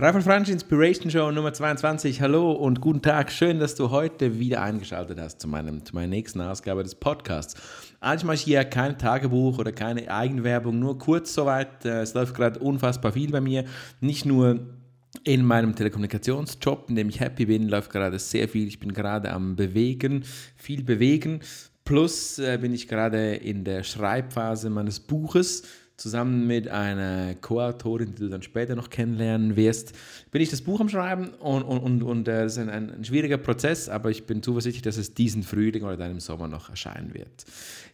Rafael Fransch Inspiration Show Nummer 22. Hallo und guten Tag. Schön, dass du heute wieder eingeschaltet hast zu, meinem, zu meiner nächsten Ausgabe des Podcasts. Eigentlich mache ich hier kein Tagebuch oder keine Eigenwerbung, nur kurz soweit. Äh, es läuft gerade unfassbar viel bei mir. Nicht nur in meinem Telekommunikationsjob, in dem ich happy bin, läuft gerade sehr viel. Ich bin gerade am Bewegen, viel bewegen. Plus äh, bin ich gerade in der Schreibphase meines Buches zusammen mit einer Co-Autorin, die du dann später noch kennenlernen wirst, bin ich das Buch am Schreiben und, und, und, und äh, das ist ein, ein, schwieriger Prozess, aber ich bin zuversichtlich, dass es diesen Frühling oder dann im Sommer noch erscheinen wird.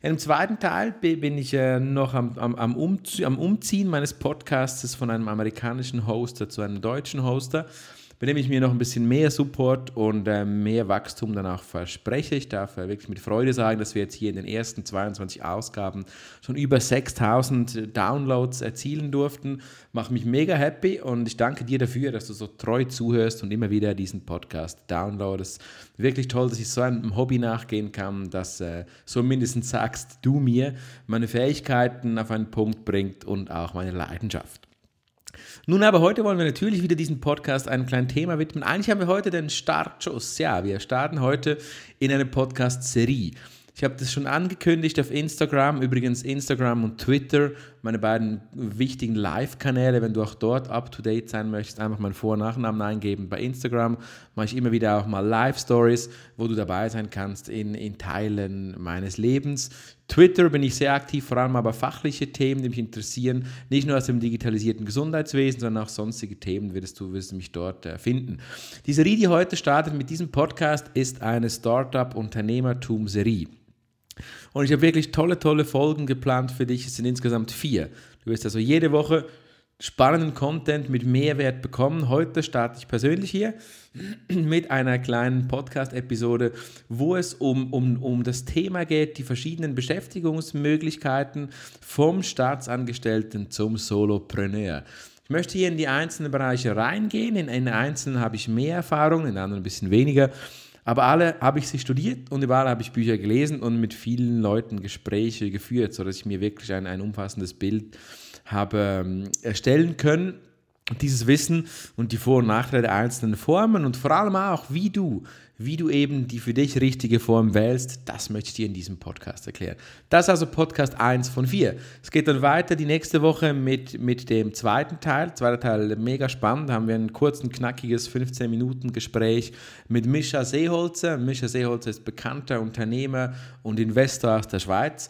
Im zweiten Teil bin ich äh, noch am, am, am, Umziehen meines Podcasts von einem amerikanischen Hoster zu einem deutschen Hoster bei dem ich mir noch ein bisschen mehr Support und äh, mehr Wachstum danach verspreche. Ich darf äh, wirklich mit Freude sagen, dass wir jetzt hier in den ersten 22 Ausgaben schon über 6000 Downloads erzielen durften. Macht mich mega happy und ich danke dir dafür, dass du so treu zuhörst und immer wieder diesen Podcast downloadest. Wirklich toll, dass ich so einem Hobby nachgehen kann, dass äh, so mindestens sagst du mir, meine Fähigkeiten auf einen Punkt bringt und auch meine Leidenschaft. Nun aber heute wollen wir natürlich wieder diesen Podcast einem kleinen Thema widmen. Eigentlich haben wir heute den Startschuss. Ja, wir starten heute in eine Podcast-Serie. Ich habe das schon angekündigt auf Instagram, übrigens Instagram und Twitter, meine beiden wichtigen Live-Kanäle. Wenn du auch dort up-to-date sein möchtest, einfach meinen Vor- und Nachnamen eingeben. Bei Instagram mache ich immer wieder auch mal Live-Stories, wo du dabei sein kannst in, in Teilen meines Lebens. Twitter bin ich sehr aktiv, vor allem aber fachliche Themen, die mich interessieren. Nicht nur aus dem digitalisierten Gesundheitswesen, sondern auch sonstige Themen wirst du, wirst du mich dort äh, finden. Die Serie, die heute startet mit diesem Podcast, ist eine Startup-Unternehmertum-Serie. Und ich habe wirklich tolle, tolle Folgen geplant für dich. Es sind insgesamt vier. Du wirst also jede Woche spannenden Content mit Mehrwert bekommen. Heute starte ich persönlich hier mit einer kleinen Podcast-Episode, wo es um, um, um das Thema geht, die verschiedenen Beschäftigungsmöglichkeiten vom Staatsangestellten zum Solopreneur. Ich möchte hier in die einzelnen Bereiche reingehen. In, in einzelnen habe ich mehr Erfahrung, in anderen ein bisschen weniger. Aber alle habe ich sie studiert und überall habe ich Bücher gelesen und mit vielen Leuten Gespräche geführt, sodass ich mir wirklich ein, ein umfassendes Bild habe ähm, erstellen können. Dieses Wissen und die Vor- und Nachteile der einzelnen Formen und vor allem auch, wie du wie du eben die für dich richtige Form wählst, das möchte ich dir in diesem Podcast erklären. Das ist also Podcast 1 von 4. Es geht dann weiter die nächste Woche mit, mit dem zweiten Teil. Zweiter Teil mega spannend. Da haben wir ein kurzes, knackiges 15 Minuten Gespräch mit Mischa Seeholzer. Mischa Seeholzer ist bekannter Unternehmer und Investor aus der Schweiz.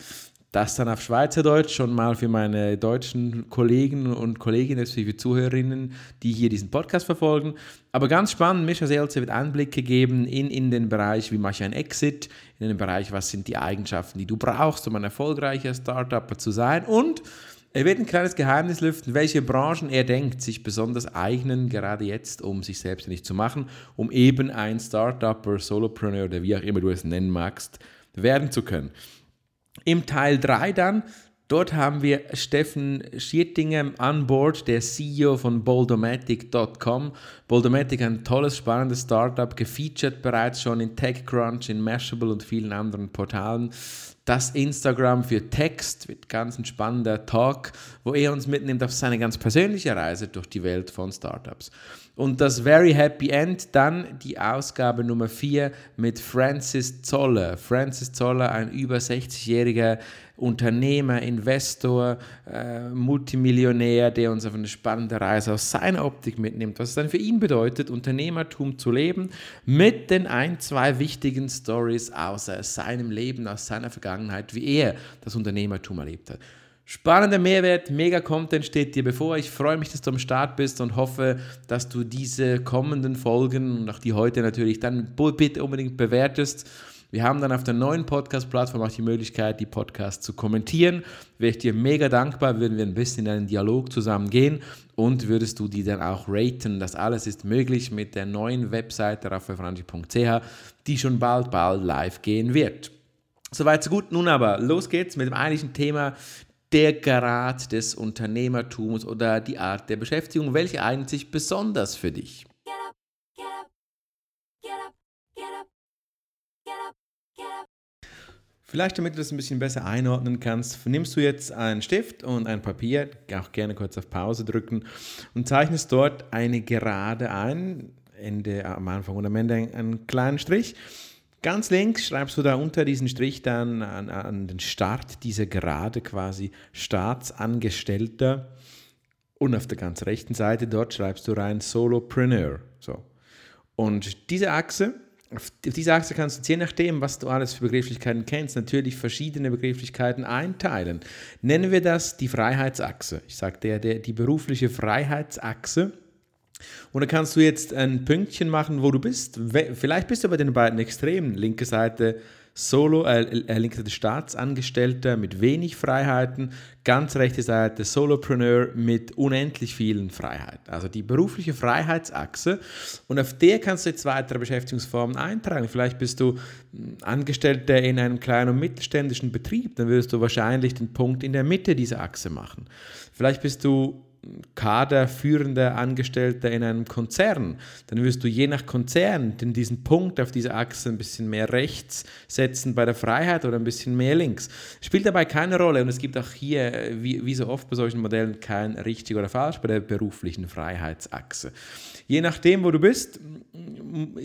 Das dann auf Schweizerdeutsch schon mal für meine deutschen Kollegen und Kolleginnen, für die Zuhörerinnen, die hier diesen Podcast verfolgen. Aber ganz spannend, Mischa Selze wird Einblicke geben in, in den Bereich, wie mache ich einen Exit, in den Bereich, was sind die Eigenschaften, die du brauchst, um ein erfolgreicher Startup zu sein. Und er wird ein kleines Geheimnis lüften, welche Branchen er denkt, sich besonders eignen, gerade jetzt, um sich selbstständig zu machen, um eben ein Startupper, Solopreneur oder wie auch immer du es nennen magst, werden zu können. Im Teil 3 dann, dort haben wir Steffen Schiertinger an Bord, der CEO von Boldomatic.com. Boldomatic, ein tolles, spannendes Startup, gefeatured bereits schon in TechCrunch, in Mashable und vielen anderen Portalen. Das Instagram für Text wird ganz ein spannender Talk, wo er uns mitnimmt auf seine ganz persönliche Reise durch die Welt von Startups. Und das Very Happy End, dann die Ausgabe Nummer 4 mit Francis Zoller. Francis Zoller, ein über 60-jähriger Unternehmer, Investor, äh, Multimillionär, der uns auf eine spannende Reise aus seiner Optik mitnimmt, was es dann für ihn bedeutet, Unternehmertum zu leben, mit den ein, zwei wichtigen Stories aus seinem Leben, aus seiner Vergangenheit, wie er das Unternehmertum erlebt hat. Spannender Mehrwert, mega Content steht dir bevor. Ich freue mich, dass du am Start bist und hoffe, dass du diese kommenden Folgen und auch die heute natürlich dann bitte unbedingt bewertest. Wir haben dann auf der neuen Podcast-Plattform auch die Möglichkeit, die Podcasts zu kommentieren. Wäre ich dir mega dankbar, würden wir ein bisschen in einen Dialog zusammen gehen und würdest du die dann auch raten. Das alles ist möglich mit der neuen Webseite raffaelfranchi.ch, die schon bald, bald live gehen wird. Soweit so gut. Nun aber, los geht's mit dem eigentlichen Thema der Grad des Unternehmertums oder die Art der Beschäftigung, welche eignet sich besonders für dich? Vielleicht, damit du das ein bisschen besser einordnen kannst, nimmst du jetzt einen Stift und ein Papier, auch gerne kurz auf Pause drücken und zeichnest dort eine Gerade ein, Ende am Anfang und am Ende einen kleinen Strich Ganz links schreibst du da unter diesen Strich dann an, an den Start dieser Gerade quasi Staatsangestellter. Und auf der ganz rechten Seite dort schreibst du rein Solopreneur. So. Und diese Achse, auf diese Achse kannst du je nachdem, was du alles für Begrifflichkeiten kennst, natürlich verschiedene Begrifflichkeiten einteilen. Nennen wir das die Freiheitsachse. Ich sage der, der, die berufliche Freiheitsachse und dann kannst du jetzt ein Pünktchen machen, wo du bist. Vielleicht bist du bei den beiden Extremen. Linke Seite Solo, äh, äh, linke Seite Staatsangestellter mit wenig Freiheiten, ganz rechte Seite Solopreneur mit unendlich vielen Freiheiten. Also die berufliche Freiheitsachse. Und auf der kannst du jetzt weitere Beschäftigungsformen eintragen. Vielleicht bist du hm, Angestellter in einem kleinen und mittelständischen Betrieb, dann würdest du wahrscheinlich den Punkt in der Mitte dieser Achse machen. Vielleicht bist du kaderführender Angestellter in einem Konzern, dann wirst du je nach Konzern den, diesen Punkt auf dieser Achse ein bisschen mehr rechts setzen bei der Freiheit oder ein bisschen mehr links. Spielt dabei keine Rolle und es gibt auch hier, wie, wie so oft bei solchen Modellen, kein richtig oder falsch bei der beruflichen Freiheitsachse. Je nachdem, wo du bist,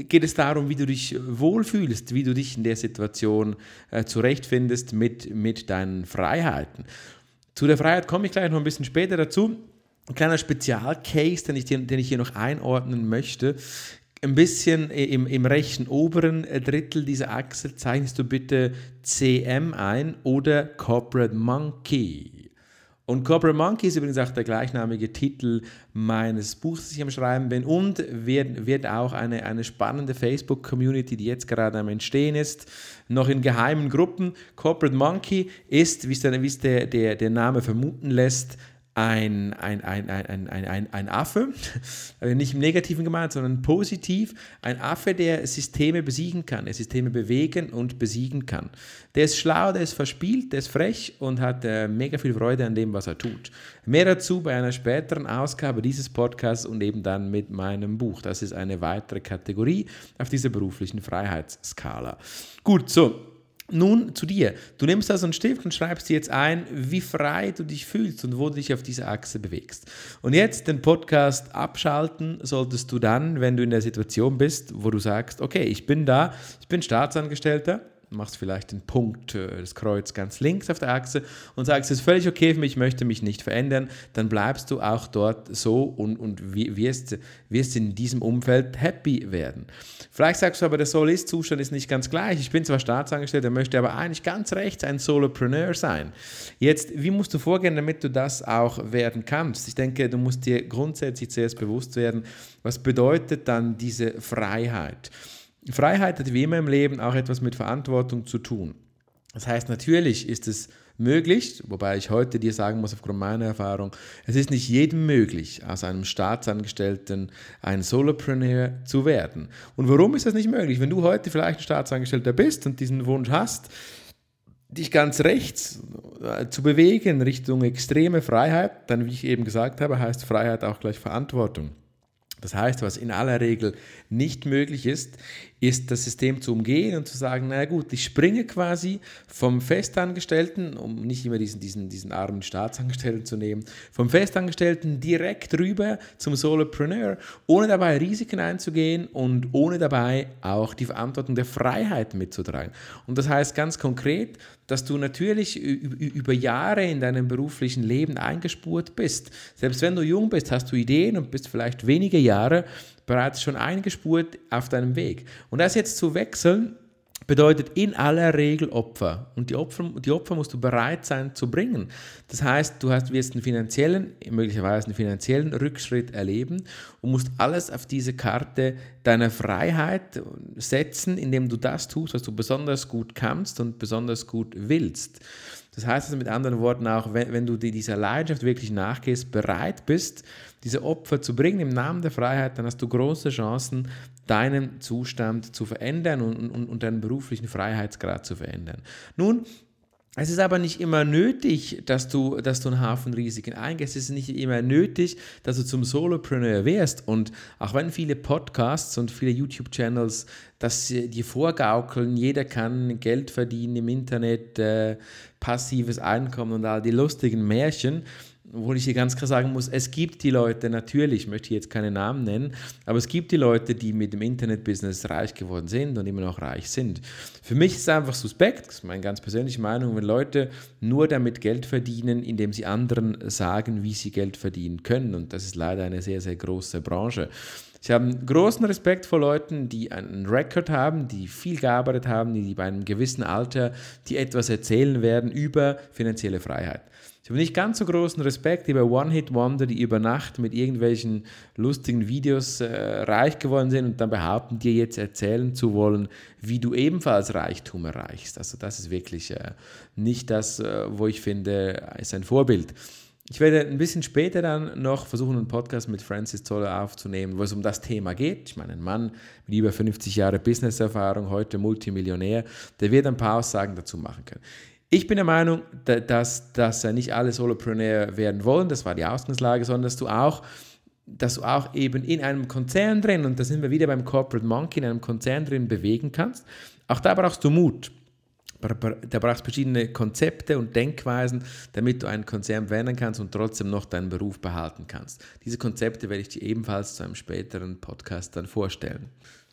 geht es darum, wie du dich wohlfühlst, wie du dich in der Situation äh, zurechtfindest mit, mit deinen Freiheiten. Zu der Freiheit komme ich gleich noch ein bisschen später dazu ein kleiner Spezialcase, den ich, den ich hier noch einordnen möchte. Ein bisschen im, im rechten oberen Drittel dieser Achse zeichnest du bitte CM ein oder Corporate Monkey. Und Corporate Monkey ist übrigens auch der gleichnamige Titel meines Buchs, das ich am Schreiben bin, und wird, wird auch eine, eine spannende Facebook-Community, die jetzt gerade am Entstehen ist, noch in geheimen Gruppen. Corporate Monkey ist, wie es der, der, der Name vermuten lässt, ein, ein, ein, ein, ein, ein, ein Affe, also nicht im Negativen gemeint, sondern positiv, ein Affe, der Systeme besiegen kann, der Systeme bewegen und besiegen kann. Der ist schlau, der ist verspielt, der ist frech und hat äh, mega viel Freude an dem, was er tut. Mehr dazu bei einer späteren Ausgabe dieses Podcasts und eben dann mit meinem Buch. Das ist eine weitere Kategorie auf dieser beruflichen Freiheitsskala. Gut, so, nun zu dir. Du nimmst also einen Stift und schreibst dir jetzt ein, wie frei du dich fühlst und wo du dich auf dieser Achse bewegst. Und jetzt den Podcast abschalten solltest du dann, wenn du in der Situation bist, wo du sagst, okay, ich bin da, ich bin Staatsangestellter, machst vielleicht den Punkt, äh, das Kreuz ganz links auf der Achse und sagst, es ist völlig okay für mich, ich möchte mich nicht verändern, dann bleibst du auch dort so und, und wirst, wirst in diesem Umfeld happy werden. Vielleicht sagst du aber, der Soul-Ist-Zustand ist nicht ganz gleich. Ich bin zwar Staatsangestellter, möchte aber eigentlich ganz rechts ein Solopreneur sein. Jetzt, wie musst du vorgehen, damit du das auch werden kannst? Ich denke, du musst dir grundsätzlich zuerst bewusst werden, was bedeutet dann diese Freiheit? Freiheit hat wie immer im Leben auch etwas mit Verantwortung zu tun. Das heißt, natürlich ist es möglich, wobei ich heute dir sagen muss, aufgrund meiner Erfahrung, es ist nicht jedem möglich, aus einem Staatsangestellten ein Solopreneur zu werden. Und warum ist das nicht möglich? Wenn du heute vielleicht ein Staatsangestellter bist und diesen Wunsch hast, dich ganz rechts äh, zu bewegen Richtung extreme Freiheit, dann, wie ich eben gesagt habe, heißt Freiheit auch gleich Verantwortung. Das heißt, was in aller Regel nicht möglich ist, ist das System zu umgehen und zu sagen, na gut, ich springe quasi vom Festangestellten, um nicht immer diesen, diesen, diesen armen Staatsangestellten zu nehmen, vom Festangestellten direkt rüber zum Solopreneur, ohne dabei Risiken einzugehen und ohne dabei auch die Verantwortung der Freiheit mitzutragen. Und das heißt ganz konkret, dass du natürlich über Jahre in deinem beruflichen Leben eingespurt bist. Selbst wenn du jung bist, hast du Ideen und bist vielleicht wenige Jahre bereits schon eingespurt auf deinem Weg. Und das jetzt zu wechseln, bedeutet in aller Regel Opfer. Und die Opfer, die Opfer musst du bereit sein zu bringen. Das heißt, du hast, wirst einen finanziellen, möglicherweise einen finanziellen Rückschritt erleben und musst alles auf diese Karte deiner Freiheit setzen, indem du das tust, was du besonders gut kannst und besonders gut willst. Das heißt also mit anderen Worten auch, wenn, wenn du dieser Leidenschaft wirklich nachgehst, bereit bist, diese Opfer zu bringen im Namen der Freiheit, dann hast du große Chancen, deinen Zustand zu verändern und, und, und deinen beruflichen Freiheitsgrad zu verändern. Nun, es ist aber nicht immer nötig, dass du, dass du einen Haufen Risiken eingehst. Es ist nicht immer nötig, dass du zum Solopreneur wirst. Und auch wenn viele Podcasts und viele YouTube-Channels das dir vorgaukeln, jeder kann Geld verdienen im Internet, äh, passives Einkommen und all die lustigen Märchen, obwohl ich hier ganz klar sagen muss, es gibt die Leute, natürlich, ich möchte jetzt keine Namen nennen, aber es gibt die Leute, die mit dem Internetbusiness reich geworden sind und immer noch reich sind. Für mich ist es einfach suspekt, das ist meine ganz persönliche Meinung, wenn Leute nur damit Geld verdienen, indem sie anderen sagen, wie sie Geld verdienen können. Und das ist leider eine sehr, sehr große Branche. Ich habe großen Respekt vor Leuten, die einen Rekord haben, die viel gearbeitet haben, die bei einem gewissen Alter, die etwas erzählen werden über finanzielle Freiheit. Ich habe nicht ganz so großen Respekt über One-Hit-Wonder, die über Nacht mit irgendwelchen lustigen Videos äh, reich geworden sind und dann behaupten, dir jetzt erzählen zu wollen, wie du ebenfalls Reichtum erreichst. Also das ist wirklich äh, nicht das, äh, wo ich finde, ist ein Vorbild. Ich werde ein bisschen später dann noch versuchen, einen Podcast mit Francis Zoller aufzunehmen, wo es um das Thema geht. Ich meine, ein Mann mit über 50 Jahren Businesserfahrung, heute Multimillionär, der wird ein paar Aussagen dazu machen können. Ich bin der Meinung, dass, dass nicht alle Solopreneur werden wollen, das war die Ausgangslage, sondern dass du auch dass du auch eben in einem Konzern drin, und da sind wir wieder beim Corporate Monkey, in einem Konzern drin bewegen kannst. Auch da brauchst du Mut. Da brauchst du verschiedene Konzepte und Denkweisen, damit du einen Konzern wenden kannst und trotzdem noch deinen Beruf behalten kannst. Diese Konzepte werde ich dir ebenfalls zu einem späteren Podcast dann vorstellen.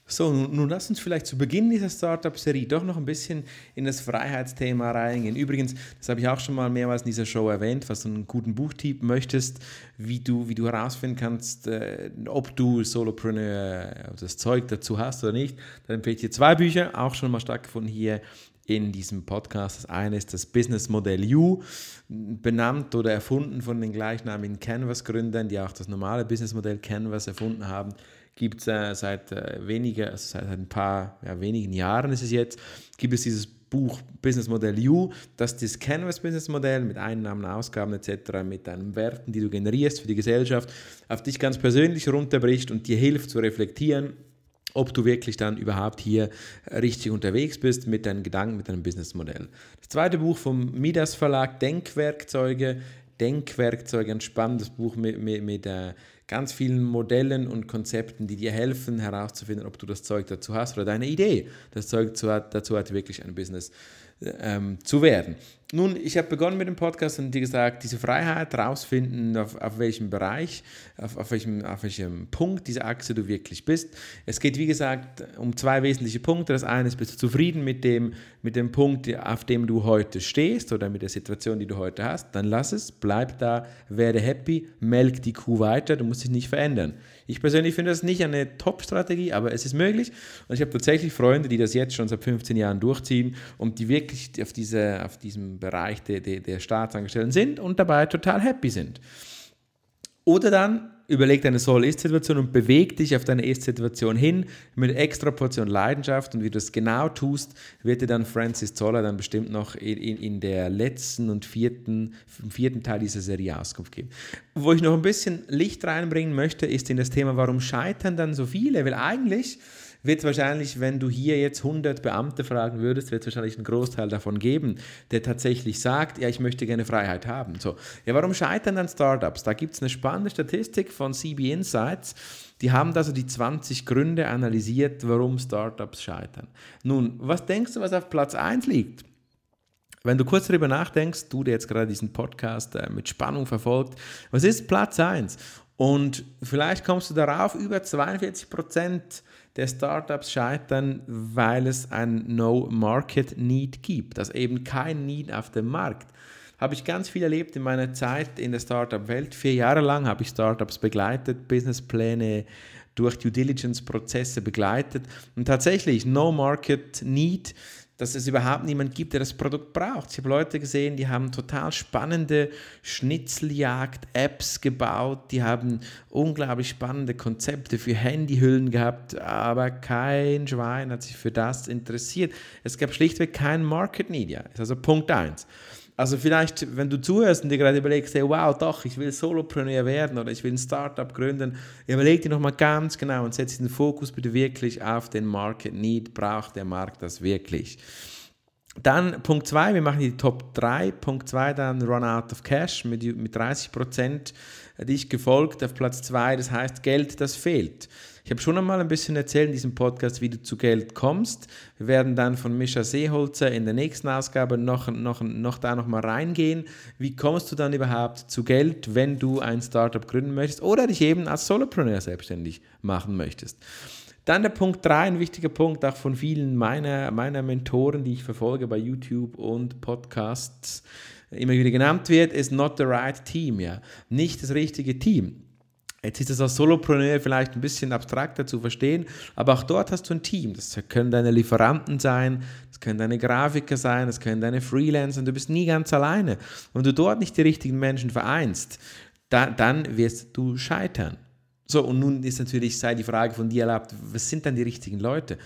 So, nun, lass uns vielleicht zu Beginn dieser Startup-Serie doch noch ein bisschen in das Freiheitsthema reingehen. Übrigens, das habe ich auch schon mal mehrmals in dieser Show erwähnt, was du einen guten Buchtyp möchtest, wie du, wie du herausfinden kannst, äh, ob du Solopreneur äh, das Zeug dazu hast oder nicht. Dann empfehle ich dir zwei Bücher, auch schon mal stattgefunden hier in diesem Podcast. Das eine ist das Business Modell U, benannt oder erfunden von den gleichnamigen Canvas-Gründern, die auch das normale Business Modell Canvas erfunden haben gibt es äh, seit äh, weniger, also seit ein paar, ja, wenigen Jahren ist es jetzt, gibt es dieses Buch Business Modell U, das das Canvas Business Modell mit Einnahmen, Ausgaben etc., mit deinen Werten, die du generierst für die Gesellschaft, auf dich ganz persönlich runterbricht und dir hilft zu reflektieren, ob du wirklich dann überhaupt hier richtig unterwegs bist mit deinen Gedanken, mit deinem Businessmodell. Das zweite Buch vom Midas Verlag, Denkwerkzeuge. Denkwerkzeuge, ein spannendes Buch mit, mit, mit äh, ganz vielen Modellen und Konzepten, die dir helfen herauszufinden, ob du das Zeug dazu hast oder deine Idee, das Zeug dazu hat, wirklich ein Business ähm, zu werden. Nun, ich habe begonnen mit dem Podcast und dir gesagt, diese Freiheit rausfinden, auf, auf welchem Bereich, auf, auf, welchem, auf welchem Punkt dieser Achse du wirklich bist. Es geht, wie gesagt, um zwei wesentliche Punkte. Das eine ist, bist du zufrieden mit dem, mit dem Punkt, auf dem du heute stehst oder mit der Situation, die du heute hast, dann lass es, bleib da, werde happy, melk die Kuh weiter, du musst dich nicht verändern. Ich persönlich finde das nicht eine Top-Strategie, aber es ist möglich. Und ich habe tatsächlich Freunde, die das jetzt schon seit 15 Jahren durchziehen und die wirklich auf, diese, auf diesem Bereich der, der, der Staatsangestellten sind und dabei total happy sind. Oder dann überleg deine Soll-Ist-Situation und beweg dich auf deine Ist-Situation hin mit extra Portion Leidenschaft und wie du das genau tust, wird dir dann Francis Zoller dann bestimmt noch in, in, in der letzten und vierten, im vierten Teil dieser Serie Auskunft geben. Wo ich noch ein bisschen Licht reinbringen möchte, ist in das Thema, warum scheitern dann so viele? Weil eigentlich wird es wahrscheinlich, wenn du hier jetzt 100 Beamte fragen würdest, wird es wahrscheinlich einen Großteil davon geben, der tatsächlich sagt, ja, ich möchte gerne Freiheit haben. So, ja, warum scheitern dann Startups? Da gibt es eine spannende Statistik von CB Insights. Die haben also die 20 Gründe analysiert, warum Startups scheitern. Nun, was denkst du, was auf Platz 1 liegt? Wenn du kurz darüber nachdenkst, du, der jetzt gerade diesen Podcast äh, mit Spannung verfolgt, was ist Platz 1? Und vielleicht kommst du darauf, über 42 Prozent der Startups scheitern, weil es ein No-Market-Need gibt, also eben kein Need auf dem Markt. Habe ich ganz viel erlebt in meiner Zeit in der Startup-Welt. Vier Jahre lang habe ich Startups begleitet, Businesspläne durch Due Diligence-Prozesse begleitet. Und tatsächlich, No Market Need dass es überhaupt niemand gibt, der das Produkt braucht. Ich habe Leute gesehen, die haben total spannende Schnitzeljagd-Apps gebaut, die haben unglaublich spannende Konzepte für Handyhüllen gehabt, aber kein Schwein hat sich für das interessiert. Es gab schlichtweg keinen Market Need. Ja. Also Punkt 1. Also vielleicht, wenn du zuhörst und dir gerade überlegst, wow, doch, ich will Solopreneur werden oder ich will ein Startup gründen, überleg dir nochmal ganz genau und setze den Fokus bitte wirklich auf den Market Need. Braucht der Markt das wirklich? Dann Punkt 2, wir machen die Top 3. Punkt 2 dann Run Out of Cash mit, mit 30 Prozent dich gefolgt auf Platz 2, das heißt Geld, das fehlt. Ich habe schon einmal ein bisschen erzählt in diesem Podcast, wie du zu Geld kommst. Wir werden dann von Mischa Seeholzer in der nächsten Ausgabe noch, noch, noch da nochmal reingehen. Wie kommst du dann überhaupt zu Geld, wenn du ein Startup gründen möchtest oder dich eben als Solopreneur selbstständig machen möchtest? Dann der Punkt 3, ein wichtiger Punkt auch von vielen meiner, meiner Mentoren, die ich verfolge bei YouTube und Podcasts, immer wieder genannt wird, ist not the right team, ja. Nicht das richtige Team. Jetzt ist es als Solopreneur vielleicht ein bisschen abstrakter zu verstehen, aber auch dort hast du ein Team. Das können deine Lieferanten sein, das können deine Grafiker sein, das können deine Freelancer. Du bist nie ganz alleine. Wenn du dort nicht die richtigen Menschen vereinst, da, dann wirst du scheitern. So, und nun ist natürlich, sei die Frage von dir erlaubt, was sind dann die richtigen Leute?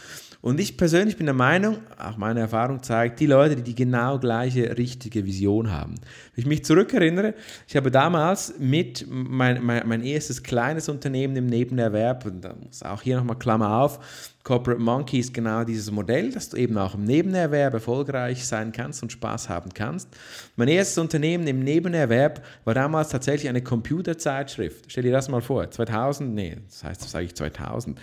Und ich persönlich bin der Meinung, auch meine Erfahrung zeigt, die Leute, die die genau gleiche richtige Vision haben. Ich mich zurückerinnere, ich habe damals mit mein, mein, mein erstes kleines Unternehmen im Nebenerwerb, und da muss auch hier nochmal Klammer auf, Corporate Monkey ist genau dieses Modell, dass du eben auch im Nebenerwerb erfolgreich sein kannst und Spaß haben kannst. Mein erstes Unternehmen im Nebenerwerb war damals tatsächlich eine Computerzeitschrift. Stell dir das mal vor, 2000, nee, das heißt, das sage ich 2000.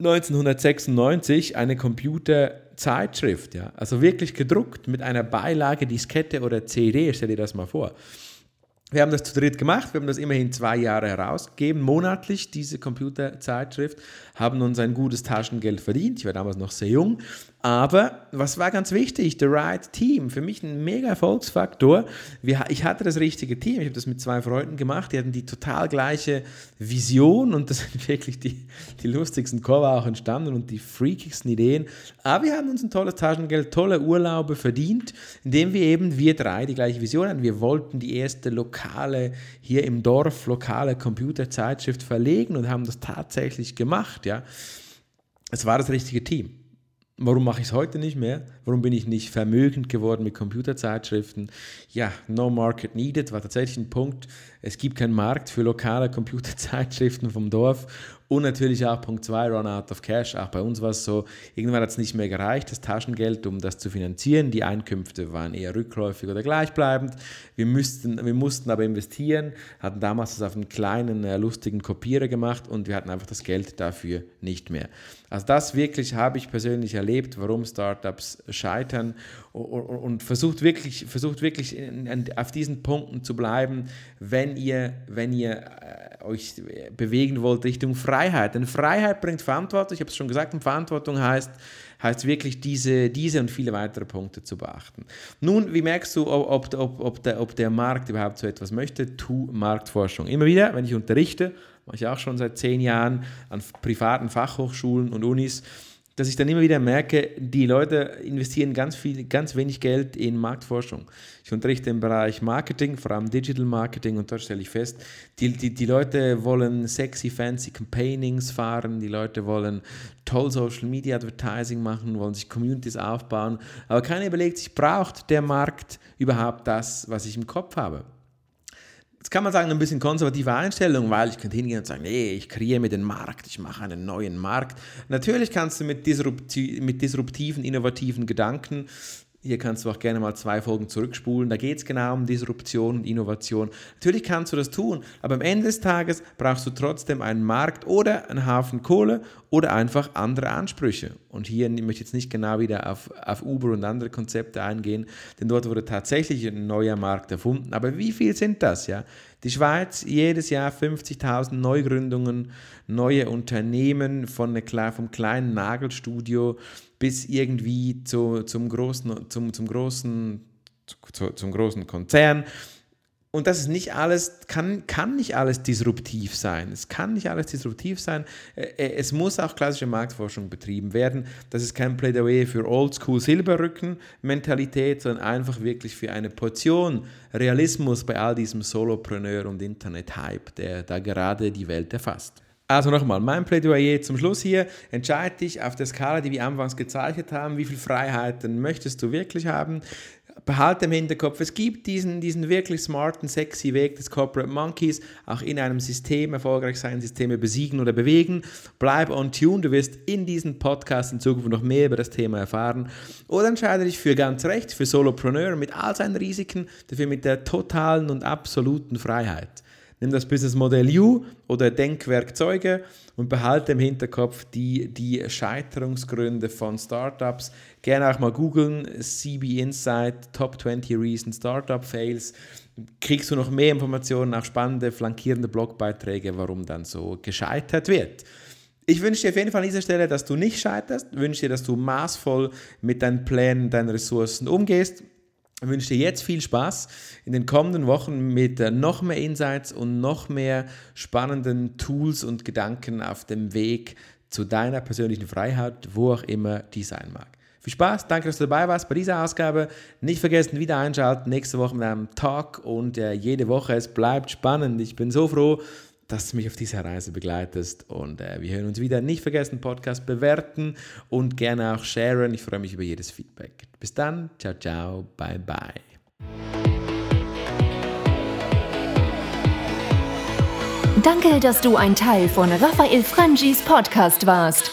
1996 eine Computerzeitschrift, ja, also wirklich gedruckt mit einer Beilage Diskette oder CD, stell dir das mal vor. Wir haben das zu dritt gemacht, wir haben das immerhin zwei Jahre herausgegeben, monatlich diese Computerzeitschrift, haben uns ein gutes Taschengeld verdient. Ich war damals noch sehr jung aber was war ganz wichtig? The right team. Für mich ein mega Erfolgsfaktor. Ich hatte das richtige Team. Ich habe das mit zwei Freunden gemacht. Die hatten die total gleiche Vision und das sind wirklich die, die lustigsten Cover auch entstanden und die freakigsten Ideen. Aber wir haben uns ein tolles Taschengeld, tolle Urlaube verdient, indem wir eben, wir drei, die gleiche Vision hatten. Wir wollten die erste lokale, hier im Dorf, lokale Computerzeitschrift verlegen und haben das tatsächlich gemacht. Ja. Es war das richtige Team. Warum mache ich es heute nicht mehr? Warum bin ich nicht vermögend geworden mit Computerzeitschriften? Ja, no market needed war tatsächlich ein Punkt. Es gibt keinen Markt für lokale Computerzeitschriften vom Dorf und natürlich auch Punkt 2, Run out of cash. Auch bei uns war es so, irgendwann hat es nicht mehr gereicht, das Taschengeld, um das zu finanzieren. Die Einkünfte waren eher rückläufig oder gleichbleibend. Wir, müssten, wir mussten aber investieren, hatten damals das auf einen kleinen, äh, lustigen Kopierer gemacht und wir hatten einfach das Geld dafür nicht mehr. Also das wirklich habe ich persönlich erlebt, warum Startups scheitern und versucht wirklich, versucht wirklich auf diesen Punkten zu bleiben, wenn ihr, wenn ihr äh, euch bewegen wollt Richtung Freiheit. Denn Freiheit bringt Verantwortung. Ich habe es schon gesagt, und Verantwortung heißt, heißt wirklich diese, diese und viele weitere Punkte zu beachten. Nun, wie merkst du, ob, ob, ob, der, ob der Markt überhaupt so etwas möchte? Tu Marktforschung. Immer wieder, wenn ich unterrichte, mache ich auch schon seit zehn Jahren an privaten Fachhochschulen und Unis, dass ich dann immer wieder merke, die Leute investieren ganz viel, ganz wenig Geld in Marktforschung. Ich unterrichte im Bereich Marketing, vor allem Digital Marketing, und dort stelle ich fest, die, die, die Leute wollen sexy, fancy Campaignings fahren, die Leute wollen toll Social Media Advertising machen, wollen sich Communities aufbauen, aber keiner überlegt sich, braucht der Markt überhaupt das, was ich im Kopf habe? Jetzt kann man sagen, ein bisschen konservative Einstellung, weil ich könnte hingehen und sagen, nee, ich kreiere mir den Markt, ich mache einen neuen Markt. Natürlich kannst du mit, disrupti mit disruptiven, innovativen Gedanken hier kannst du auch gerne mal zwei Folgen zurückspulen. Da geht es genau um Disruption und Innovation. Natürlich kannst du das tun, aber am Ende des Tages brauchst du trotzdem einen Markt oder einen Hafen Kohle oder einfach andere Ansprüche. Und hier möchte ich jetzt nicht genau wieder auf, auf Uber und andere Konzepte eingehen, denn dort wurde tatsächlich ein neuer Markt erfunden. Aber wie viel sind das? Ja? Die Schweiz jedes Jahr 50.000 Neugründungen, neue Unternehmen von vom kleinen Nagelstudio bis irgendwie zu, zum, großen, zum, zum, großen, zu, zum großen Konzern. Und das ist nicht alles, kann, kann nicht alles disruptiv sein. Es kann nicht alles disruptiv sein. Es muss auch klassische Marktforschung betrieben werden. Das ist kein Plädoyer für Oldschool Silberrücken-Mentalität, sondern einfach wirklich für eine Portion Realismus bei all diesem Solopreneur- und Internet-Hype, der da gerade die Welt erfasst. Also nochmal, mein Plädoyer zum Schluss hier. Entscheide dich auf der Skala, die wir anfangs gezeichnet haben, wie viele Freiheiten möchtest du wirklich haben. Behalte im Hinterkopf, es gibt diesen, diesen wirklich smarten, sexy Weg des Corporate Monkeys, auch in einem System erfolgreich sein, Systeme besiegen oder bewegen. Bleib on tune, du wirst in diesem Podcast in Zukunft noch mehr über das Thema erfahren. Oder entscheide dich für ganz recht, für Solopreneur mit all seinen Risiken, dafür mit der totalen und absoluten Freiheit. Nimm das Businessmodell U oder Denkwerkzeuge und behalte im Hinterkopf die, die Scheiterungsgründe von Startups. Gerne auch mal googeln, CB Insight, Top 20 Reasons Startup Fails. Kriegst du noch mehr Informationen, auch spannende, flankierende Blogbeiträge, warum dann so gescheitert wird. Ich wünsche dir auf jeden Fall an dieser Stelle, dass du nicht scheiterst. Ich wünsche dir, dass du maßvoll mit deinen Plänen, deinen Ressourcen umgehst. Ich wünsche dir jetzt viel Spaß in den kommenden Wochen mit äh, noch mehr Insights und noch mehr spannenden Tools und Gedanken auf dem Weg zu deiner persönlichen Freiheit, wo auch immer die sein mag. Viel Spaß, danke, dass du dabei warst bei dieser Ausgabe. Nicht vergessen, wieder einschalten nächste Woche mit einem Talk und äh, jede Woche. Es bleibt spannend. Ich bin so froh, dass du mich auf dieser Reise begleitest. Und äh, wir hören uns wieder. Nicht vergessen, Podcast bewerten und gerne auch sharen. Ich freue mich über jedes Feedback. Bis dann. Ciao, ciao. Bye, bye. Danke, dass du ein Teil von Raphael Frangis Podcast warst.